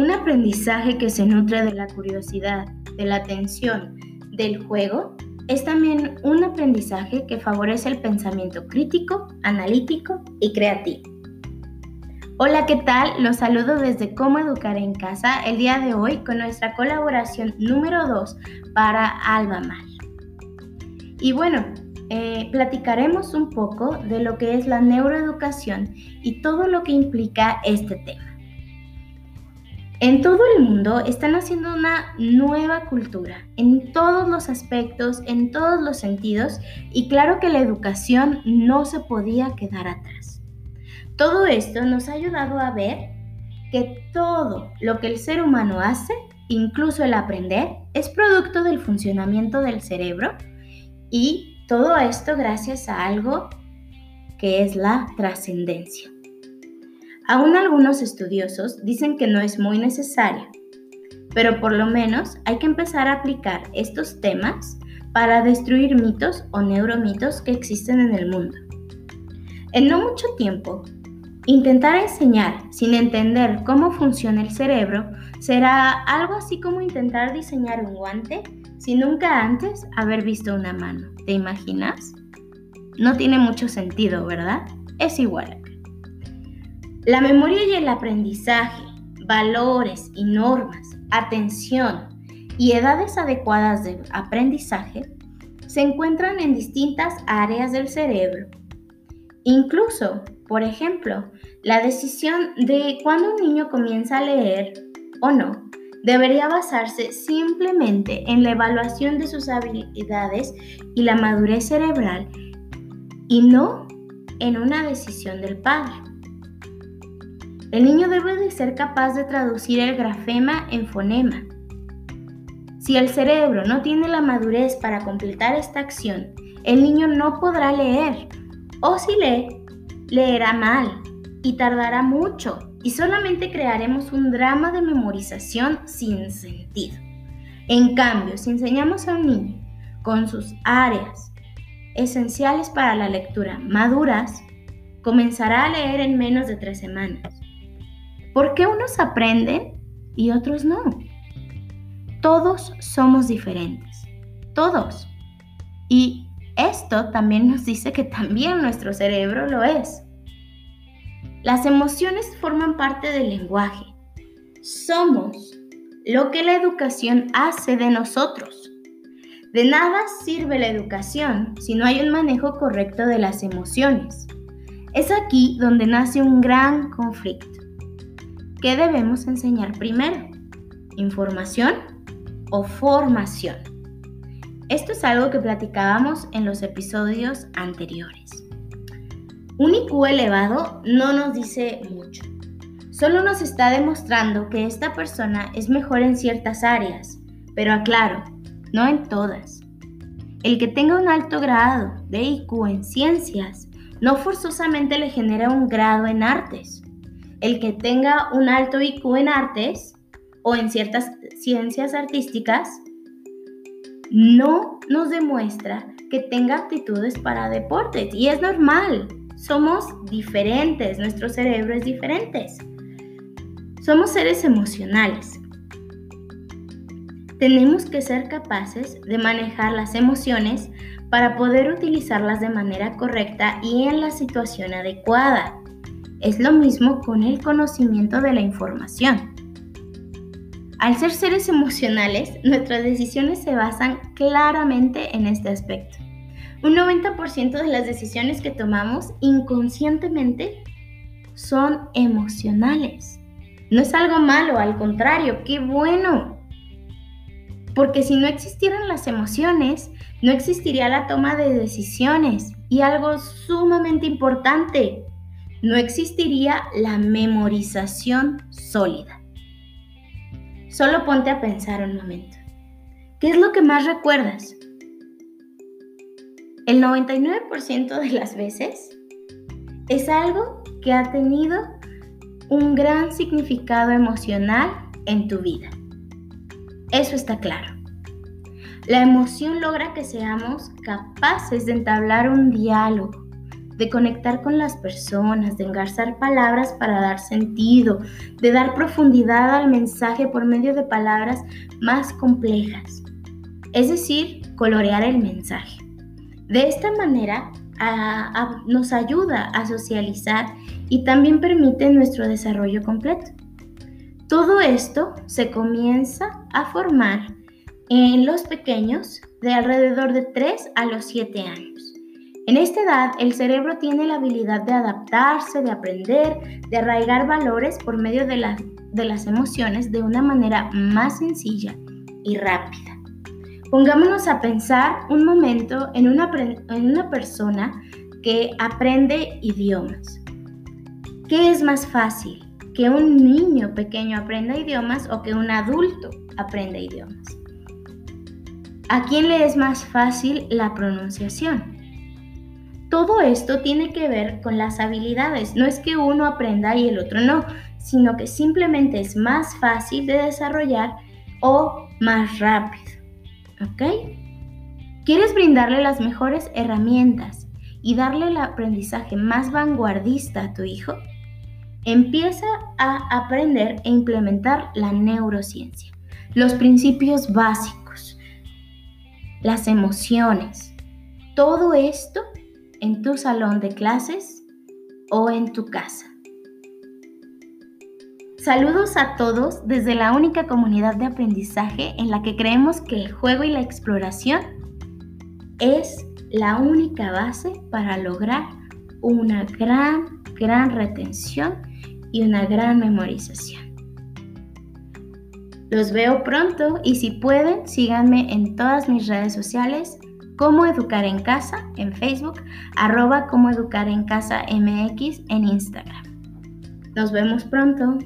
Un aprendizaje que se nutre de la curiosidad, de la atención, del juego, es también un aprendizaje que favorece el pensamiento crítico, analítico y creativo. Hola, ¿qué tal? Los saludo desde Cómo Educar en Casa el día de hoy con nuestra colaboración número 2 para Alba Mar. Y bueno, eh, platicaremos un poco de lo que es la neuroeducación y todo lo que implica este tema. En todo el mundo están haciendo una nueva cultura, en todos los aspectos, en todos los sentidos, y claro que la educación no se podía quedar atrás. Todo esto nos ha ayudado a ver que todo lo que el ser humano hace, incluso el aprender, es producto del funcionamiento del cerebro y todo esto gracias a algo que es la trascendencia. Aún algunos estudiosos dicen que no es muy necesario, pero por lo menos hay que empezar a aplicar estos temas para destruir mitos o neuromitos que existen en el mundo. En no mucho tiempo, intentar enseñar sin entender cómo funciona el cerebro será algo así como intentar diseñar un guante sin nunca antes haber visto una mano. ¿Te imaginas? No tiene mucho sentido, ¿verdad? Es igual. La memoria y el aprendizaje, valores y normas, atención y edades adecuadas de aprendizaje se encuentran en distintas áreas del cerebro. Incluso, por ejemplo, la decisión de cuándo un niño comienza a leer o no debería basarse simplemente en la evaluación de sus habilidades y la madurez cerebral y no en una decisión del padre. El niño debe de ser capaz de traducir el grafema en fonema. Si el cerebro no tiene la madurez para completar esta acción, el niño no podrá leer. O si lee, leerá mal y tardará mucho y solamente crearemos un drama de memorización sin sentido. En cambio, si enseñamos a un niño con sus áreas esenciales para la lectura maduras, comenzará a leer en menos de tres semanas. ¿Por qué unos aprenden y otros no? Todos somos diferentes, todos. Y esto también nos dice que también nuestro cerebro lo es. Las emociones forman parte del lenguaje. Somos lo que la educación hace de nosotros. De nada sirve la educación si no hay un manejo correcto de las emociones. Es aquí donde nace un gran conflicto. ¿Qué debemos enseñar primero? ¿Información o formación? Esto es algo que platicábamos en los episodios anteriores. Un IQ elevado no nos dice mucho. Solo nos está demostrando que esta persona es mejor en ciertas áreas, pero aclaro, no en todas. El que tenga un alto grado de IQ en ciencias no forzosamente le genera un grado en artes el que tenga un alto IQ en artes o en ciertas ciencias artísticas no nos demuestra que tenga aptitudes para deportes y es normal. Somos diferentes, nuestro cerebro es diferente. Somos seres emocionales. Tenemos que ser capaces de manejar las emociones para poder utilizarlas de manera correcta y en la situación adecuada. Es lo mismo con el conocimiento de la información. Al ser seres emocionales, nuestras decisiones se basan claramente en este aspecto. Un 90% de las decisiones que tomamos inconscientemente son emocionales. No es algo malo, al contrario, qué bueno. Porque si no existieran las emociones, no existiría la toma de decisiones. Y algo sumamente importante, no existiría la memorización sólida. Solo ponte a pensar un momento. ¿Qué es lo que más recuerdas? El 99% de las veces es algo que ha tenido un gran significado emocional en tu vida. Eso está claro. La emoción logra que seamos capaces de entablar un diálogo de conectar con las personas, de engarzar palabras para dar sentido, de dar profundidad al mensaje por medio de palabras más complejas. Es decir, colorear el mensaje. De esta manera nos ayuda a socializar y también permite nuestro desarrollo completo. Todo esto se comienza a formar en los pequeños de alrededor de 3 a los 7 años. En esta edad, el cerebro tiene la habilidad de adaptarse, de aprender, de arraigar valores por medio de, de las emociones de una manera más sencilla y rápida. Pongámonos a pensar un momento en una, en una persona que aprende idiomas. ¿Qué es más fácil? ¿Que un niño pequeño aprenda idiomas o que un adulto aprenda idiomas? ¿A quién le es más fácil la pronunciación? Todo esto tiene que ver con las habilidades. No es que uno aprenda y el otro no, sino que simplemente es más fácil de desarrollar o más rápido. ¿Ok? ¿Quieres brindarle las mejores herramientas y darle el aprendizaje más vanguardista a tu hijo? Empieza a aprender e implementar la neurociencia, los principios básicos las emociones. Todo esto en tu salón de clases o en tu casa. Saludos a todos desde la única comunidad de aprendizaje en la que creemos que el juego y la exploración es la única base para lograr una gran, gran retención y una gran memorización. Los veo pronto y si pueden, síganme en todas mis redes sociales, como Educar en Casa en Facebook, arroba como Educar en Casa MX en Instagram. Nos vemos pronto.